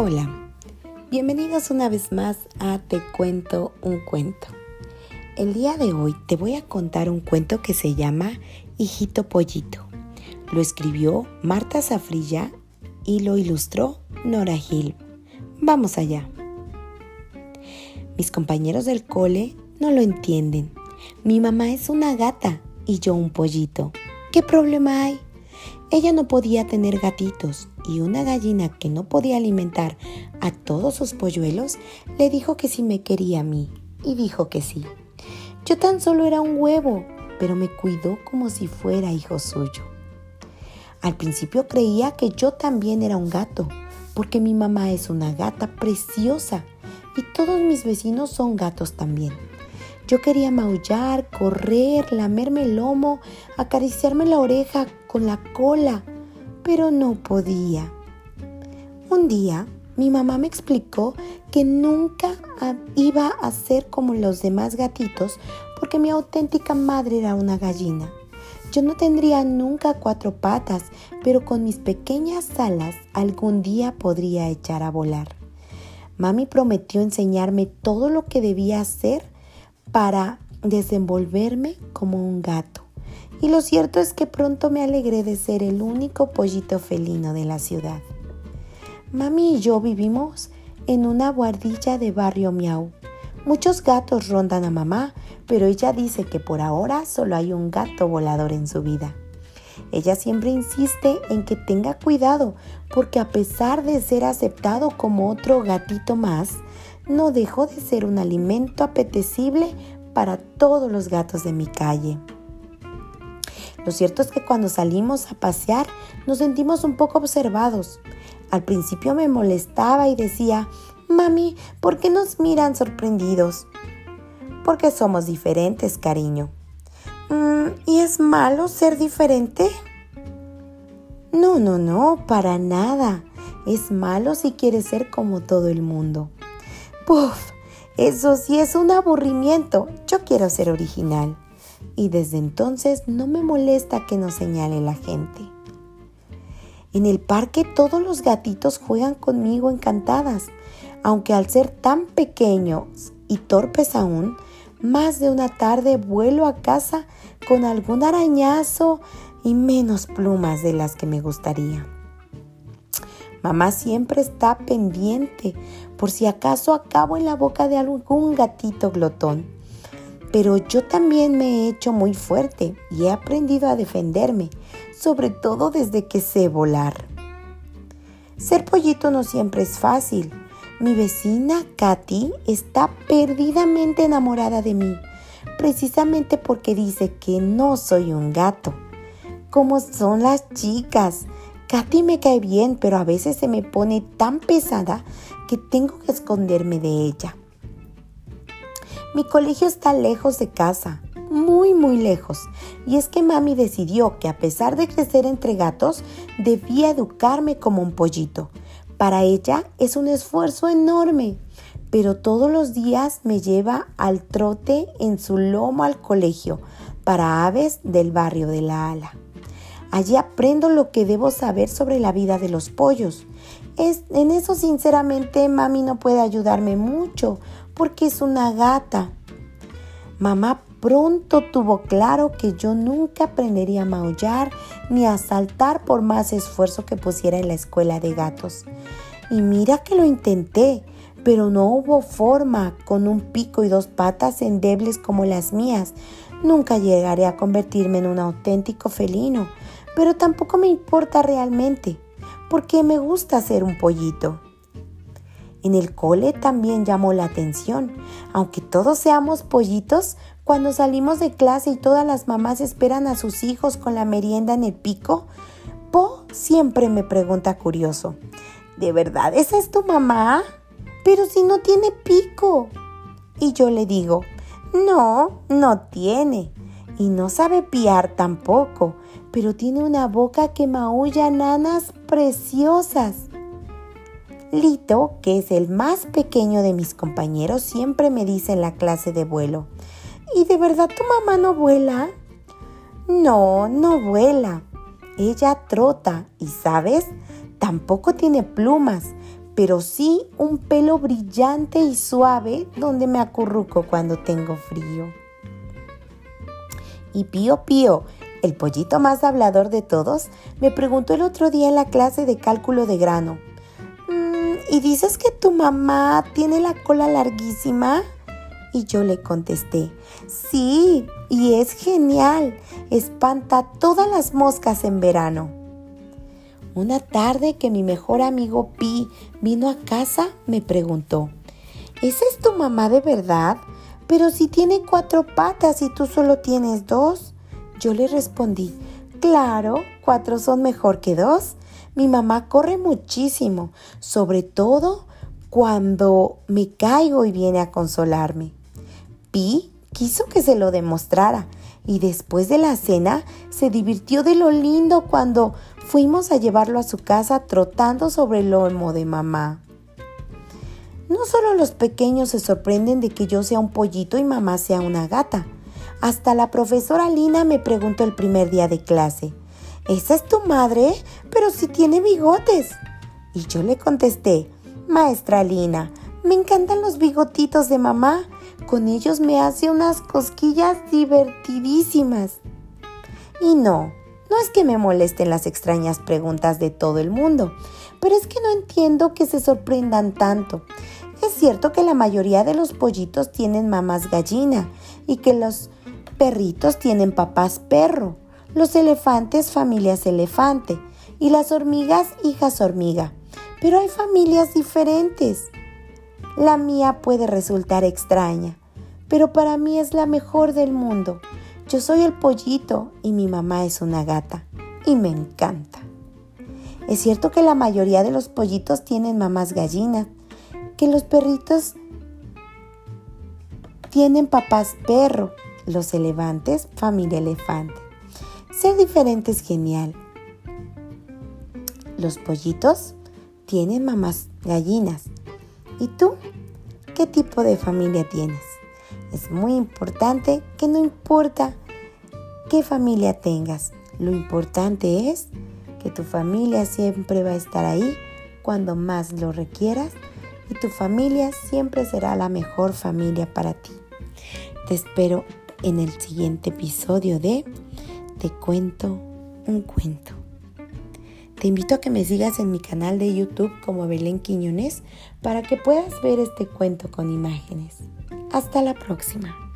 Hola, bienvenidos una vez más a Te cuento un cuento. El día de hoy te voy a contar un cuento que se llama Hijito Pollito. Lo escribió Marta Zafrilla y lo ilustró Nora Gil. Vamos allá. Mis compañeros del cole no lo entienden. Mi mamá es una gata y yo un pollito. ¿Qué problema hay? Ella no podía tener gatitos y una gallina que no podía alimentar a todos sus polluelos le dijo que sí me quería a mí y dijo que sí. Yo tan solo era un huevo, pero me cuidó como si fuera hijo suyo. Al principio creía que yo también era un gato, porque mi mamá es una gata preciosa y todos mis vecinos son gatos también. Yo quería maullar, correr, lamerme el lomo, acariciarme la oreja con la cola, pero no podía. Un día mi mamá me explicó que nunca iba a ser como los demás gatitos porque mi auténtica madre era una gallina. Yo no tendría nunca cuatro patas, pero con mis pequeñas alas algún día podría echar a volar. Mami prometió enseñarme todo lo que debía hacer para desenvolverme como un gato. Y lo cierto es que pronto me alegré de ser el único pollito felino de la ciudad. Mami y yo vivimos en una guardilla de barrio miau. Muchos gatos rondan a mamá, pero ella dice que por ahora solo hay un gato volador en su vida. Ella siempre insiste en que tenga cuidado porque a pesar de ser aceptado como otro gatito más, no dejó de ser un alimento apetecible para todos los gatos de mi calle. Lo cierto es que cuando salimos a pasear nos sentimos un poco observados. Al principio me molestaba y decía, Mami, ¿por qué nos miran sorprendidos? Porque somos diferentes, cariño. Mm, ¿Y es malo ser diferente? No, no, no, para nada. Es malo si quieres ser como todo el mundo. Puf, eso sí es un aburrimiento. Yo quiero ser original. Y desde entonces no me molesta que nos señale la gente. En el parque todos los gatitos juegan conmigo encantadas, aunque al ser tan pequeños y torpes aún, más de una tarde vuelo a casa con algún arañazo y menos plumas de las que me gustaría. Mamá siempre está pendiente por si acaso acabo en la boca de algún gatito glotón. Pero yo también me he hecho muy fuerte y he aprendido a defenderme, sobre todo desde que sé volar. Ser pollito no siempre es fácil. Mi vecina Katy está perdidamente enamorada de mí, precisamente porque dice que no soy un gato. Como son las chicas, Katy me cae bien, pero a veces se me pone tan pesada que tengo que esconderme de ella. Mi colegio está lejos de casa, muy muy lejos, y es que mami decidió que a pesar de crecer entre gatos, debía educarme como un pollito. Para ella es un esfuerzo enorme, pero todos los días me lleva al trote en su lomo al colegio para aves del barrio de la ala. Allí aprendo lo que debo saber sobre la vida de los pollos. Es, en eso sinceramente mami no puede ayudarme mucho porque es una gata. Mamá pronto tuvo claro que yo nunca aprendería a maullar ni a saltar por más esfuerzo que pusiera en la escuela de gatos. Y mira que lo intenté, pero no hubo forma con un pico y dos patas endebles como las mías. Nunca llegaré a convertirme en un auténtico felino pero tampoco me importa realmente, porque me gusta ser un pollito. En el cole también llamó la atención, aunque todos seamos pollitos, cuando salimos de clase y todas las mamás esperan a sus hijos con la merienda en el pico, Po siempre me pregunta curioso, ¿de verdad esa es tu mamá? Pero si no tiene pico. Y yo le digo, no, no tiene. Y no sabe piar tampoco pero tiene una boca que maulla nanas preciosas. Lito, que es el más pequeño de mis compañeros, siempre me dice en la clase de vuelo, ¿y de verdad tu mamá no vuela? No, no vuela. Ella trota y, ¿sabes? Tampoco tiene plumas, pero sí un pelo brillante y suave donde me acurruco cuando tengo frío. Y Pío Pío, el pollito más hablador de todos, me preguntó el otro día en la clase de cálculo de grano. Mm, ¿Y dices que tu mamá tiene la cola larguísima? Y yo le contesté, sí, y es genial, espanta todas las moscas en verano. Una tarde que mi mejor amigo Pi vino a casa, me preguntó, ¿esa es tu mamá de verdad? Pero si tiene cuatro patas y tú solo tienes dos. Yo le respondí, claro, cuatro son mejor que dos. Mi mamá corre muchísimo, sobre todo cuando me caigo y viene a consolarme. Pi quiso que se lo demostrara y después de la cena se divirtió de lo lindo cuando fuimos a llevarlo a su casa trotando sobre el lomo de mamá. No solo los pequeños se sorprenden de que yo sea un pollito y mamá sea una gata. Hasta la profesora Lina me preguntó el primer día de clase, ¿esa es tu madre? Pero si tiene bigotes. Y yo le contesté, maestra Lina, me encantan los bigotitos de mamá. Con ellos me hace unas cosquillas divertidísimas. Y no, no es que me molesten las extrañas preguntas de todo el mundo, pero es que no entiendo que se sorprendan tanto. Es cierto que la mayoría de los pollitos tienen mamás gallina y que los perritos tienen papás perro, los elefantes familias elefante y las hormigas hijas hormiga. Pero hay familias diferentes. La mía puede resultar extraña, pero para mí es la mejor del mundo. Yo soy el pollito y mi mamá es una gata y me encanta. Es cierto que la mayoría de los pollitos tienen mamás gallinas, que los perritos tienen papás perro, los elefantes familia elefante. Ser diferente es genial. Los pollitos tienen mamás gallinas. ¿Y tú? ¿Qué tipo de familia tienes? Es muy importante que no importa qué familia tengas, lo importante es que tu familia siempre va a estar ahí cuando más lo requieras y tu familia siempre será la mejor familia para ti. Te espero en el siguiente episodio de Te cuento un cuento. Te invito a que me sigas en mi canal de YouTube como Belén Quiñones para que puedas ver este cuento con imágenes. Hasta la próxima.